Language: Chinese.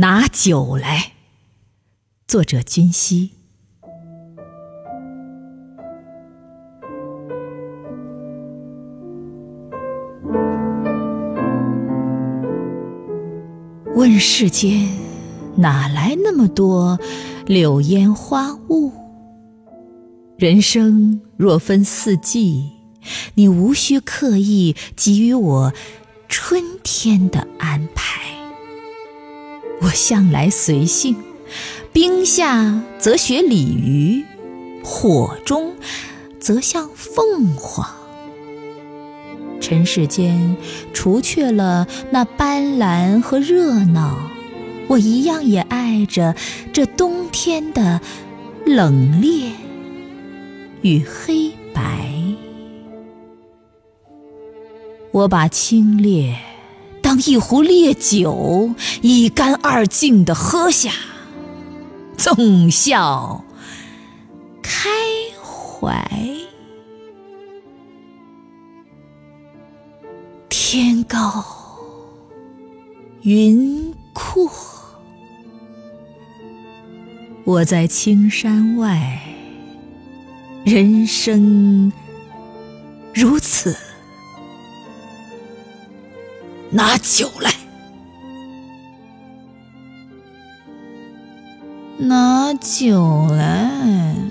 拿酒来。作者：君熙。问世间哪来那么多柳烟花雾？人生若分四季，你无需刻意给予我春天的安排。我向来随性，冰下则学鲤鱼，火中则像凤凰。尘世间除却了那斑斓和热闹，我一样也爱着这冬天的冷冽与黑白。我把清冽一壶烈酒，一干二净的喝下，纵笑开怀。天高云阔，我在青山外，人生如此。拿酒来，拿酒来。